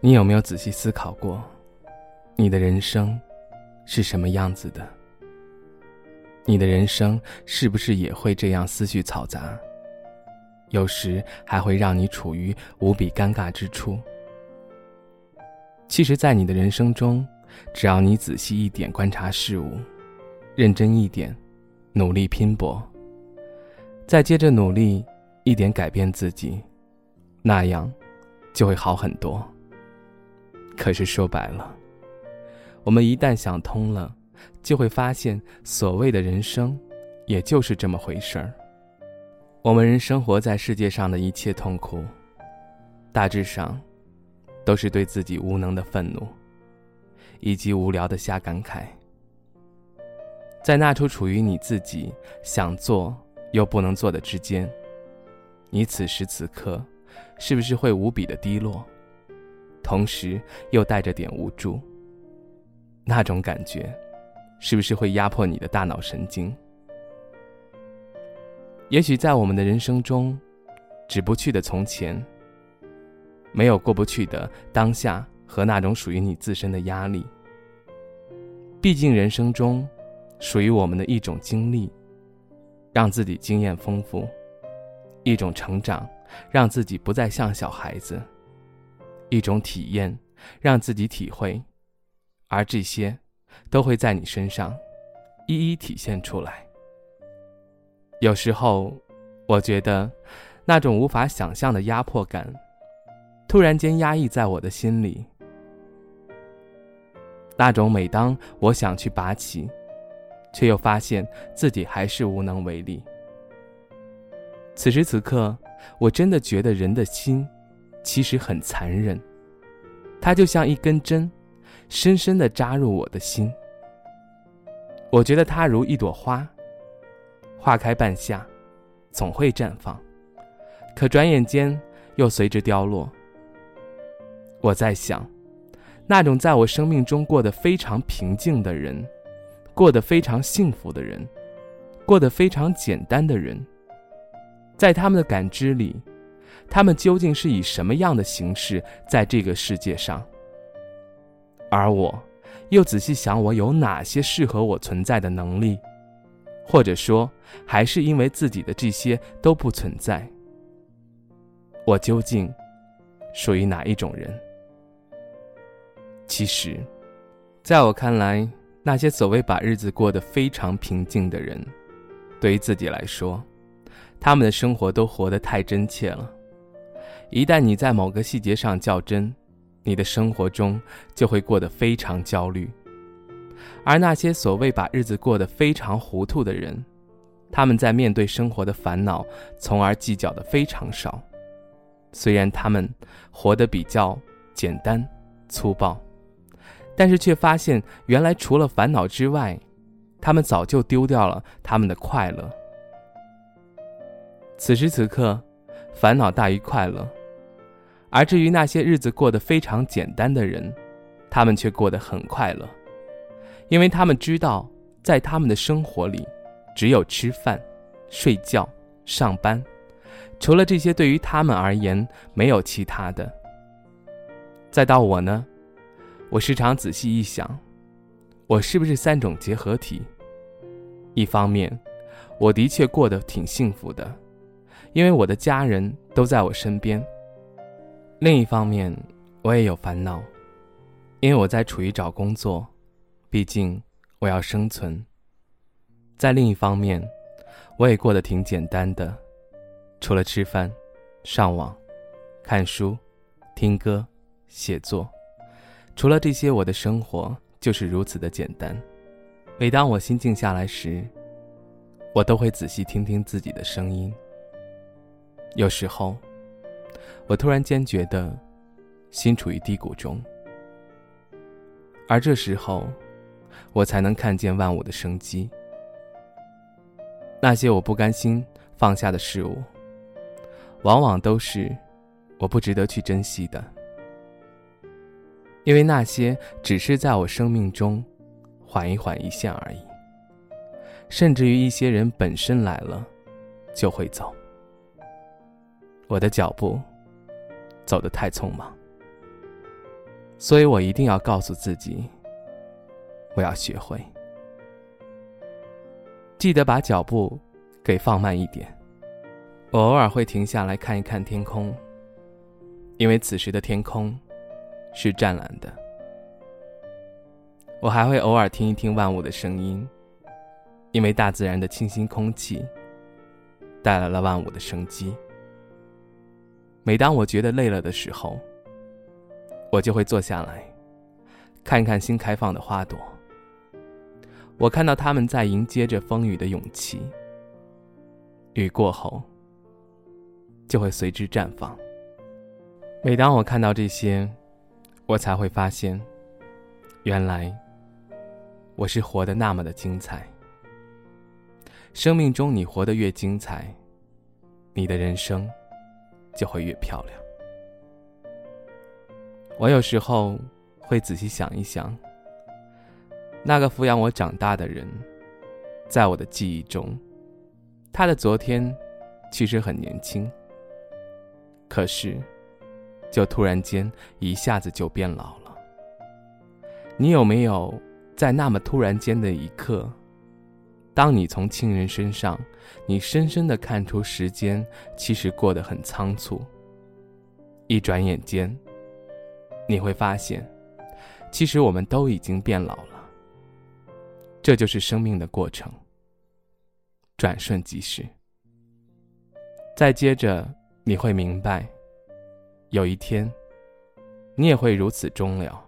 你有没有仔细思考过，你的人生是什么样子的？你的人生是不是也会这样思绪嘈杂？有时还会让你处于无比尴尬之处。其实，在你的人生中，只要你仔细一点观察事物，认真一点，努力拼搏，再接着努力一点改变自己，那样就会好很多。可是说白了，我们一旦想通了，就会发现所谓的人生，也就是这么回事儿。我们人生活在世界上的一切痛苦，大致上，都是对自己无能的愤怒，以及无聊的瞎感慨。在那处处于你自己想做又不能做的之间，你此时此刻，是不是会无比的低落？同时又带着点无助。那种感觉，是不是会压迫你的大脑神经？也许在我们的人生中，止不去的从前，没有过不去的当下和那种属于你自身的压力。毕竟人生中，属于我们的一种经历，让自己经验丰富；一种成长，让自己不再像小孩子。一种体验，让自己体会，而这些，都会在你身上，一一体现出来。有时候，我觉得，那种无法想象的压迫感，突然间压抑在我的心里。那种每当我想去拔起，却又发现自己还是无能为力。此时此刻，我真的觉得人的心。其实很残忍，它就像一根针，深深的扎入我的心。我觉得它如一朵花，花开半夏，总会绽放，可转眼间又随之凋落。我在想，那种在我生命中过得非常平静的人，过得非常幸福的人，过得非常简单的人，在他们的感知里。他们究竟是以什么样的形式在这个世界上？而我，又仔细想，我有哪些适合我存在的能力？或者说，还是因为自己的这些都不存在？我究竟属于哪一种人？其实，在我看来，那些所谓把日子过得非常平静的人，对于自己来说，他们的生活都活得太真切了。一旦你在某个细节上较真，你的生活中就会过得非常焦虑。而那些所谓把日子过得非常糊涂的人，他们在面对生活的烦恼，从而计较的非常少。虽然他们活得比较简单粗暴，但是却发现原来除了烦恼之外，他们早就丢掉了他们的快乐。此时此刻，烦恼大于快乐。而至于那些日子过得非常简单的人，他们却过得很快乐，因为他们知道，在他们的生活里，只有吃饭、睡觉、上班，除了这些，对于他们而言没有其他的。再到我呢，我时常仔细一想，我是不是三种结合体？一方面，我的确过得挺幸福的，因为我的家人都在我身边。另一方面，我也有烦恼，因为我在处于找工作，毕竟我要生存。在另一方面，我也过得挺简单的，除了吃饭、上网、看书、听歌、写作，除了这些，我的生活就是如此的简单。每当我心静下来时，我都会仔细听听自己的声音。有时候。我突然间觉得，心处于低谷中，而这时候，我才能看见万物的生机。那些我不甘心放下的事物，往往都是我不值得去珍惜的，因为那些只是在我生命中缓一缓一线而已。甚至于一些人本身来了，就会走，我的脚步。走得太匆忙，所以我一定要告诉自己，我要学会。记得把脚步给放慢一点。我偶尔会停下来看一看天空，因为此时的天空是湛蓝的。我还会偶尔听一听万物的声音，因为大自然的清新空气带来了万物的生机。每当我觉得累了的时候，我就会坐下来，看看新开放的花朵。我看到他们在迎接着风雨的勇气，雨过后就会随之绽放。每当我看到这些，我才会发现，原来我是活得那么的精彩。生命中，你活得越精彩，你的人生就会越漂亮。我有时候会仔细想一想。那个抚养我长大的人，在我的记忆中，他的昨天其实很年轻，可是，就突然间一下子就变老了。你有没有在那么突然间的一刻，当你从亲人身上，你深深的看出时间其实过得很仓促，一转眼间，你会发现，其实我们都已经变老了。这就是生命的过程，转瞬即逝。再接着，你会明白，有一天，你也会如此终了。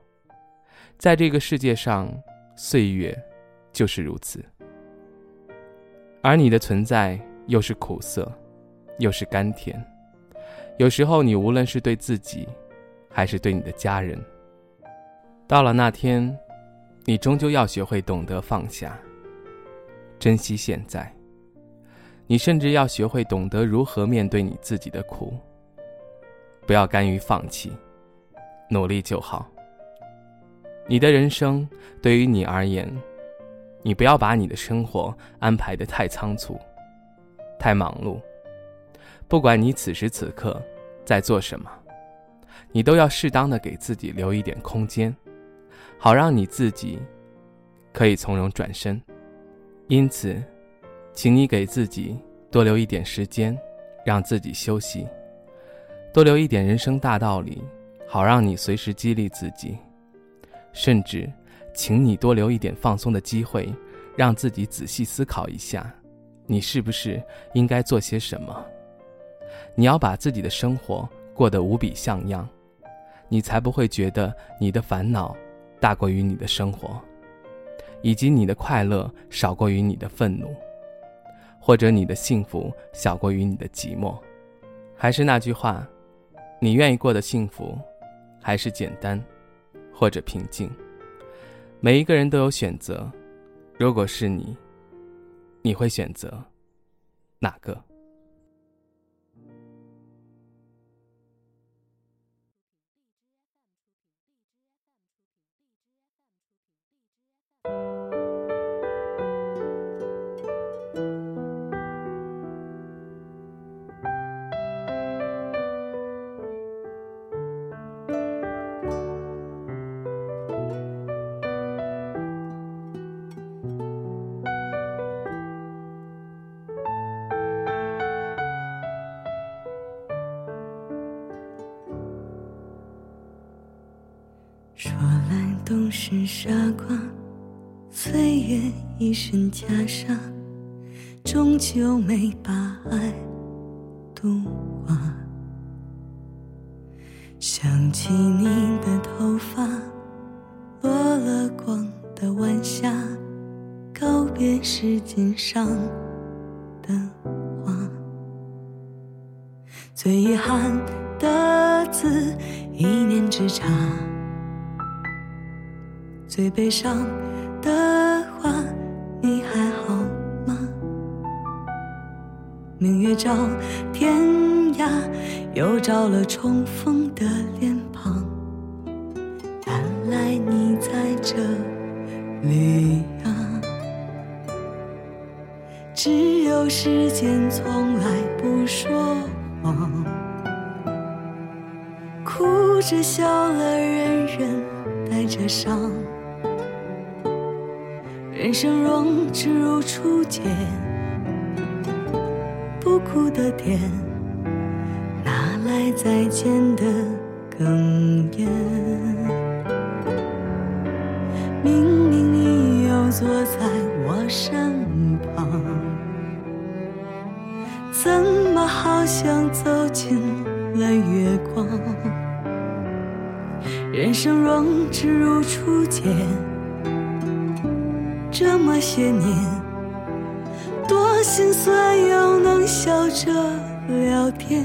在这个世界上，岁月就是如此。而你的存在又是苦涩，又是甘甜。有时候，你无论是对自己，还是对你的家人，到了那天。你终究要学会懂得放下，珍惜现在。你甚至要学会懂得如何面对你自己的苦。不要甘于放弃，努力就好。你的人生对于你而言，你不要把你的生活安排的太仓促、太忙碌。不管你此时此刻在做什么，你都要适当的给自己留一点空间。好让你自己可以从容转身，因此，请你给自己多留一点时间，让自己休息；多留一点人生大道理，好让你随时激励自己；甚至，请你多留一点放松的机会，让自己仔细思考一下，你是不是应该做些什么？你要把自己的生活过得无比像样，你才不会觉得你的烦恼。大过于你的生活，以及你的快乐少过于你的愤怒，或者你的幸福小过于你的寂寞。还是那句话，你愿意过的幸福，还是简单，或者平静？每一个人都有选择，如果是你，你会选择哪个？是傻瓜，岁月一身袈裟，终究没把爱度化。想起你的头发，落了光的晚霞，告别时间上的花，最遗憾的字，一念之差。最悲伤的话，你还好吗？明月照天涯，又照了重逢的脸庞。原来你在这里啊！只有时间从来不说谎，哭着笑了，人人。带着伤。人生若只如初见，不哭的甜，哪来再见的哽咽？明明你又坐在我身旁，怎么好像走进了月光？人生若只如初见。这么些年，多心酸又能笑着聊天。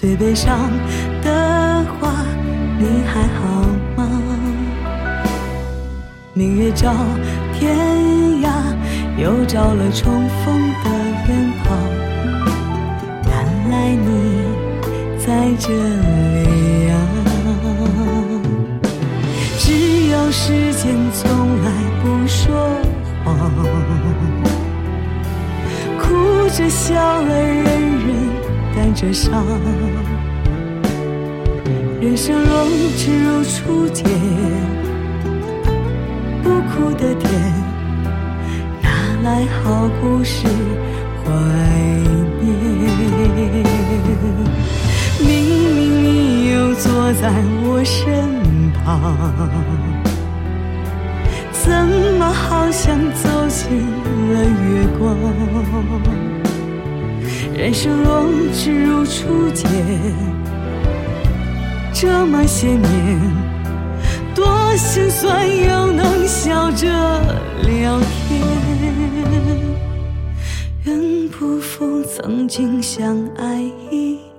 最悲伤的话，你还好吗？明月照天涯，又照了重逢的脸庞。原来你在这里啊！只有时间从来不说谎，哭着笑了，人人。带着伤，人生若只如初见，不哭的甜，哪来好故事怀念？明明你又坐在我身旁，怎么好像走进了月光？人生若只如初见，这么些年，多心酸又能笑着聊天。愿不负曾经相爱一。